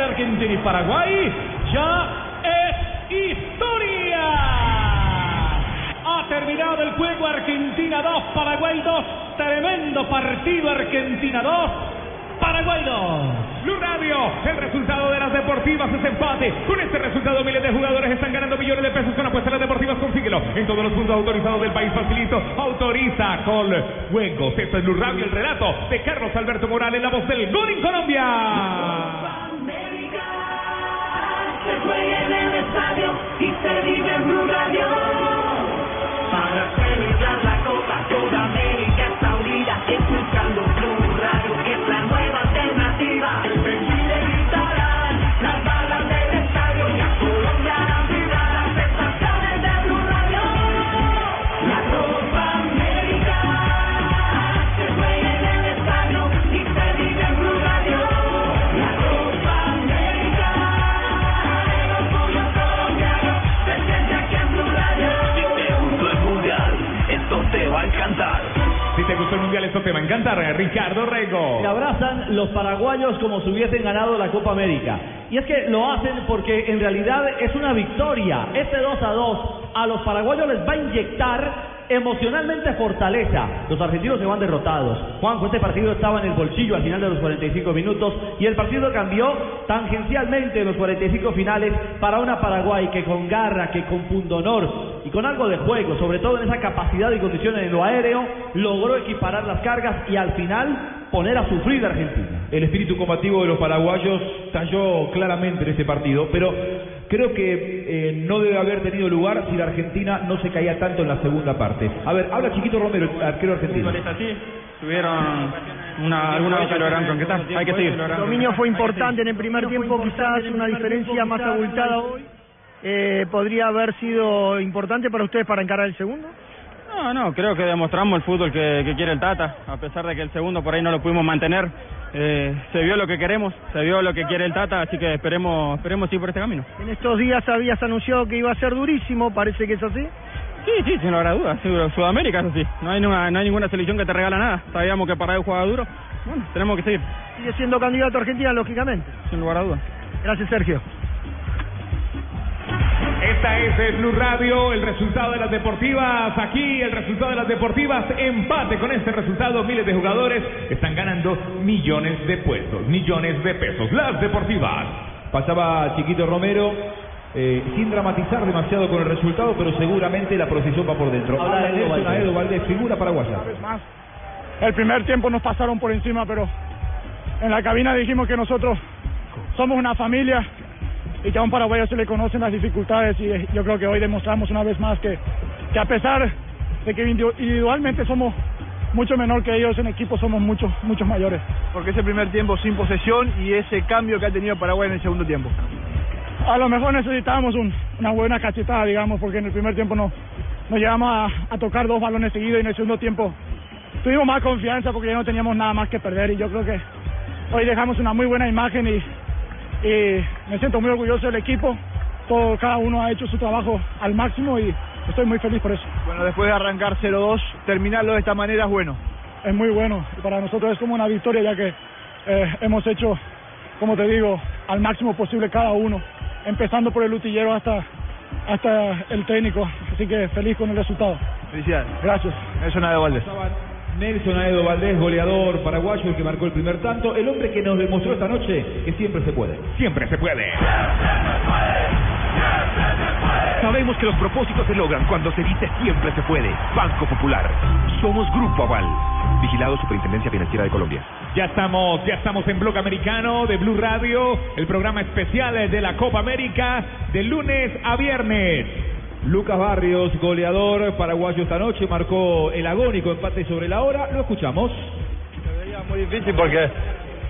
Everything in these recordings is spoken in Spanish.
Entre Argentina y Paraguay ya es historia. Ha terminado el juego Argentina 2, Paraguay 2. Tremendo partido Argentina 2. Paraguay 2. Blue Radio, el resultado de las deportivas es empate. Con este resultado, miles de jugadores están ganando millones de pesos con apuestas las deportivas. Consíguelo en todos los puntos autorizados del país. Facilito, autoriza con juegos. Esto es Blue Radio, el relato de Carlos Alberto Morales, la voz del gol en Colombia. Juega en el estadio y se vive en Blue Ricardo Rego. Se abrazan los paraguayos como si hubiesen ganado la Copa América. Y es que lo hacen porque en realidad es una victoria. Este 2 a 2 a los paraguayos les va a inyectar emocionalmente fortaleza. Los argentinos se van derrotados. Juanjo, este partido estaba en el bolsillo al final de los 45 minutos y el partido cambió tangencialmente en los 45 finales para una Paraguay que con garra, que con pundonor y con algo de juego, sobre todo en esa capacidad y condiciones en lo aéreo, logró equiparar las cargas y al final poner a sufrir a Argentina. El espíritu combativo de los paraguayos talló claramente en este partido, pero creo que eh, no debe haber tenido lugar si la Argentina no se caía tanto en la segunda parte. A ver, habla Chiquito Romero, el arquero argentino. así, tuvieron una, alguna vez que lograron concretar, hay que seguir. El dominio fue importante en el primer tiempo, quizás una diferencia más abultada hoy. Eh, ¿Podría haber sido importante para ustedes para encarar el segundo? No, no, creo que demostramos el fútbol que, que quiere el Tata, a pesar de que el segundo por ahí no lo pudimos mantener. Eh, se vio lo que queremos, se vio lo que quiere el Tata, así que esperemos, esperemos ir por este camino. En estos días habías anunciado que iba a ser durísimo, parece que es así. Sí, sí, sin lugar a dudas, seguro. Sudamérica es así, no hay, ninguna, no hay ninguna selección que te regala nada. Sabíamos que Paraguay jugaba duro, bueno, tenemos que seguir, Sigue siendo candidato a Argentina, lógicamente. sin lugar a dudas. Gracias, Sergio. Esta es el Blue Radio, el resultado de las deportivas. Aquí el resultado de las deportivas, empate con este resultado. Miles de jugadores están ganando millones de puestos, millones de pesos. Las deportivas. Pasaba Chiquito Romero. eh, sin dramatizar demasiado con el resultado, pero seguramente la procesión va por dentro. Habla Nelson Valdés. Aedo Valdés, figura paraguaya. más. El primer tiempo nos pasaron por encima, pero en la cabina dijimos que nosotros somos una familia y que a un paraguayo se le conocen las dificultades y eh, yo creo que hoy demostramos una vez más que, que a pesar de que individu- individualmente somos mucho menor que ellos, en equipo somos muchos, muchos mayores. Porque ese primer tiempo sin posesión y ese cambio que ha tenido Paraguay en el segundo tiempo. A lo mejor necesitábamos un- una buena cachetada, digamos, porque en el primer tiempo no, nos llevamos a, a tocar dos balones seguidos y en el segundo tiempo tuvimos más confianza porque ya no teníamos nada más que perder y yo creo que hoy dejamos una muy buena imagen y, y me siento muy orgulloso del equipo. Todo, cada uno ha hecho su trabajo al máximo y estoy muy feliz por eso. Bueno, después de arrancar 0-2, terminarlo de esta manera es bueno. Es muy bueno y para nosotros es como una victoria ya que eh, hemos hecho, como te digo, al máximo posible cada uno, empezando por el utillero hasta, hasta el técnico. Así que feliz con el resultado. Felicidades. Gracias. Nelson Aedo Valdés. Nelson Aedo Valdés, goleador paraguayo, el que marcó el primer tanto, el hombre que nos demostró esta noche que siempre se puede. Siempre se puede. Sabemos que los propósitos se logran cuando se dice siempre se puede. Banco Popular. Somos Grupo Aval. Vigilado Superintendencia Financiera de Colombia. Ya estamos, ya estamos en Bloque Americano de Blue Radio, el programa especial de la Copa América de lunes a viernes. Lucas Barrios, goleador paraguayo esta noche, marcó el agónico empate sobre la hora. Lo escuchamos. Muy difícil porque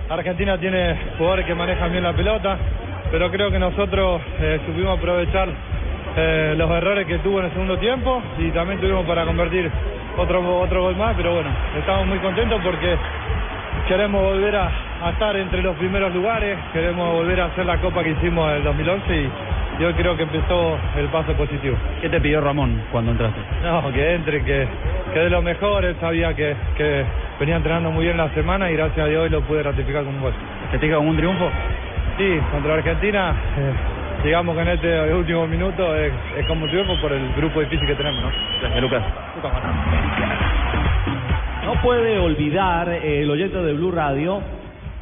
Argentina tiene jugadores que manejan bien la pelota, pero creo que nosotros eh, supimos aprovechar eh, los errores que tuvo en el segundo tiempo y también tuvimos para convertir otro, otro gol más, pero bueno, estamos muy contentos porque queremos volver a, estar entre los primeros lugares, queremos volver a hacer la copa que hicimos en el 2011 y, y hoy creo que empezó el paso positivo. ¿Qué te pidió Ramón cuando entraste? No, que entre, que, que de lo mejor, él sabía que, que venía entrenando muy bien la semana y gracias a Dios hoy lo pude ratificar con un gol. ¿Te pica con un triunfo? Sí, contra Argentina, eh, digamos que en este último minuto es, es como un triunfo por el grupo difícil que tenemos, ¿no? Gracias, Lucas. No puede olvidar eh, el oyente de Blue Radio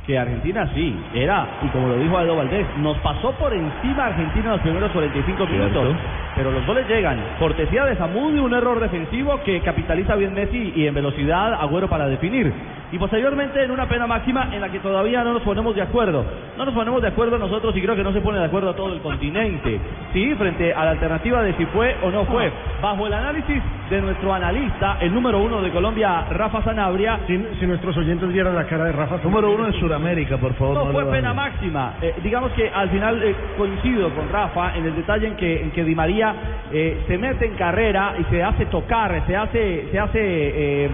que Argentina sí, era, y como lo dijo Aldo Valdés, nos pasó por encima Argentina en los primeros 45 minutos. Pero los goles llegan. Cortesía de Zamudio, un error defensivo que capitaliza bien Messi y en velocidad Agüero para definir. Y posteriormente en una pena máxima en la que todavía no nos ponemos de acuerdo. No nos ponemos de acuerdo nosotros y creo que no se pone de acuerdo todo el continente. Sí, frente a la alternativa de si fue o no fue. Bajo el análisis de nuestro analista, el número uno de Colombia, Rafa Sanabria. Si, si nuestros oyentes vieran la cara de Rafa. Número uno en Sudamérica, por favor. No, no fue pena máxima. Eh, digamos que al final eh, coincido con Rafa en el detalle en que, en que Di María eh, se mete en carrera y se hace tocar, se hace, se hace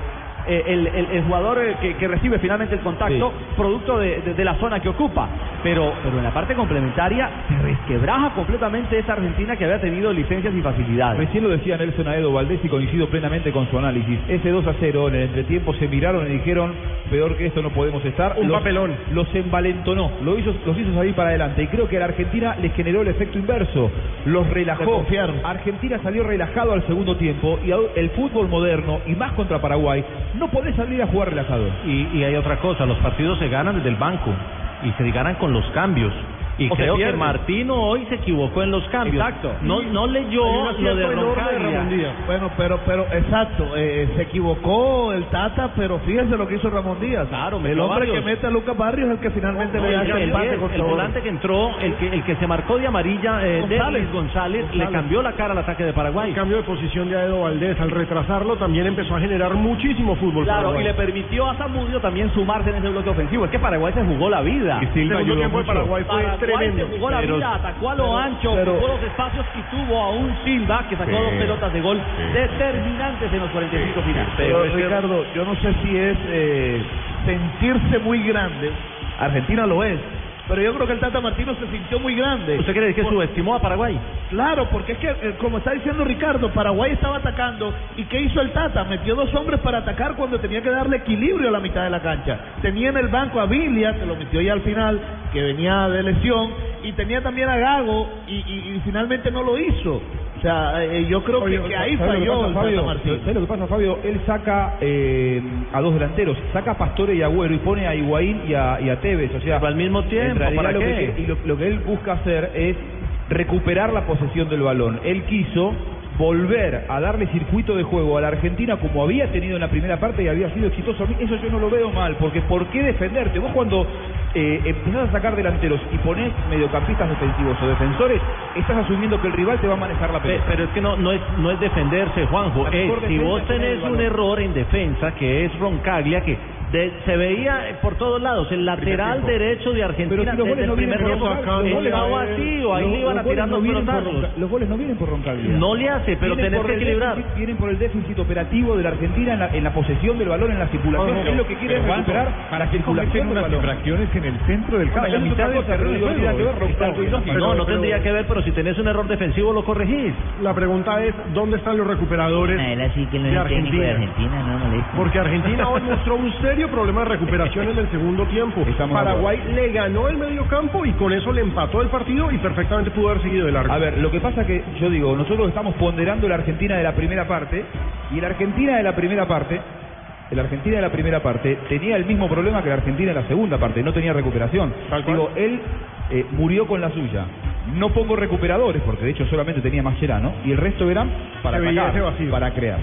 eh, el, el- el jugador eh, que, que recibe finalmente el contacto, producto de, de- de la zona que ocupa. Pero, pero en la parte complementaria se resquebraja completamente esa Argentina que había tenido licencias y facilidades. Recién lo decía Nelson Aedo Valdés y coincido plenamente con su análisis. Ese 2 a 0 en el entretiempo se miraron y dijeron, peor que esto no podemos estar. Un Los- papelón. Los envalentonó, lo hizo, los hizo salir para adelante. Y creo que a la Argentina les generó el efecto inverso. Los relajó. Argentina salió relajado al segundo tiempo y el fútbol moderno, y más contra Paraguay, no podés salir a jugar relajado. Y, y hay otra cosa, los partidos se ganan desde el banco y se ganan con los cambios. Y O creo que. Martino hoy se equivocó en los cambios. Exacto. No, no leyó lo de Roncaglia. Bueno, pero, pero, exacto, eh, se equivocó el Tata, pero fíjense lo que hizo Ramón Díaz. Claro, el hombre varios. que mete a Lucas Barrios es el que finalmente No, le da el, el contra el volante que entró, el que, el que se marcó de amarilla, eh, González. Denis González, le González. cambió la cara al ataque de Paraguay. El cambio de posición de Aedo Valdés al retrasarlo también empezó a generar muchísimo fútbol. Claro, paraguayo. y le permitió a Zamudio también sumarse en ese bloque ofensivo. Es que Paraguay se jugó la vida. Y Silva ayudó mucho. Paraguay fue Paraguay tremendo. se jugó la Pero- vida, atacó a lo ancho, pero- ocupó los espacios y tuvo a un Silva que sacó dos pelotas de gol determinantes en los 45 finales. Pero Ricardo, yo no sé si es eh, sentirse muy grande. Argentina lo es. Pero yo creo que el Tata Martino se sintió muy grande. ¿Usted cree que Por- subestimó a Paraguay? Claro, porque es que, eh, como está diciendo Ricardo, Paraguay estaba atacando. ¿Y qué hizo el Tata? Metió dos hombres para atacar cuando tenía que darle equilibrio a la mitad de la cancha. Tenía en el banco a Vilia, que lo metió ya al final, que venía de lesión. Y tenía también a Gago, y, y- y finalmente no lo hizo. O sea, eh, yo creo que, Oye, que ahí ¿sabes lo que falló pasa, Fabio? ¿Sabes lo que pasa, Fabio? Él saca eh, a dos delanteros, saca a Pastore y Agüero y pone a Higuaín y a, y a Tevez. O sea, Pero al mismo tiempo, ¿para lo qué? que, y lo, lo que él busca hacer es recuperar la posesión del balón. Él quiso volver a darle circuito de juego a la Argentina como había tenido en la primera parte y había sido exitoso. Eso yo no lo veo mal, porque ¿por qué defenderte? Vos cuando eh, empezás a sacar delanteros y ponés mediocampistas defensivos o defensores, estás asumiendo que el rival te va a manejar la Pe- pelota. Pero es que no, no, es, no es defenderse, Juanjo. La Es, si vos tenés un error en defensa, que es Roncaglia, que de- se veía por todos lados, el lateral derecho de Argentina si desde el no primer tiempo estaba vacío, ahí los- le iban a los tirar no los Los goles no vienen por Roncaglia. No le hace, pero Vienen tenés que el equilibrar. déficit- vienen por el déficit operativo de la Argentina en la, en la posesión del balón, en la circulación. Juanjo, es lo que quiere recuperar para circulación del balón. infracciones en el centro del campo. En la mitad del terreno. No, no tendría que ver, pero si tenés un error defensivo lo corregís. La pregunta es, ¿dónde están los recuperadores Él así que no de Argentina? No. Porque Argentina hoy mostró un serio problema de recuperación en el segundo tiempo. Estamos Paraguay le ganó el medio campo y con eso le empató el partido y perfectamente pudo haber seguido de largo. A ver, lo que pasa que yo digo, nosotros estamos ponderando la Argentina de la primera parte y la Argentina de la primera parte, la Argentina de la primera parte tenía el mismo problema que la Argentina de la segunda parte, no tenía recuperación. Digo, él eh, murió con la suya. No pongo recuperadores, porque de hecho solamente tenía Mascherano, y el resto eran para atacar, para crear.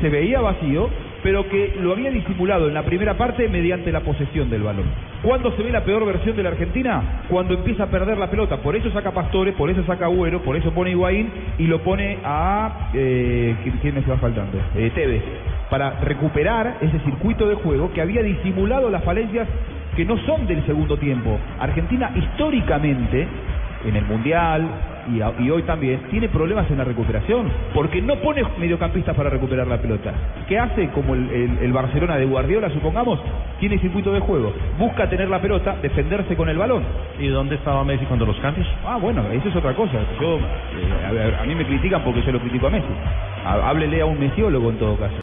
Se veía vacío pero que lo había disimulado en la primera parte mediante la posesión del balón. ¿Cuándo se ve la peor versión de la Argentina? Cuando empieza a perder la pelota. Por eso saca Pastore, por eso saca Agüero, por eso pone Higuaín y lo pone a... Eh, ¿quién- ¿Quién me está faltando? Eh, Tevez. Para recuperar ese circuito de juego que había disimulado las falencias que no son del segundo tiempo. Argentina históricamente, en el Mundial y, a- y hoy también, tiene problemas en la recuperación, porque no pone mediocampistas para recuperar la pelota. ¿Qué hace? Como el, el- el Barcelona de Guardiola, supongamos, tiene circuito de juego. Busca tener la pelota, defenderse con el balón. ¿Y dónde estaba Messi cuando los cambios? Ah, bueno, eso es otra cosa. Yo, eh, a, a mí me critican porque yo lo critico a Messi. Háblele a un mesiólogo en todo caso.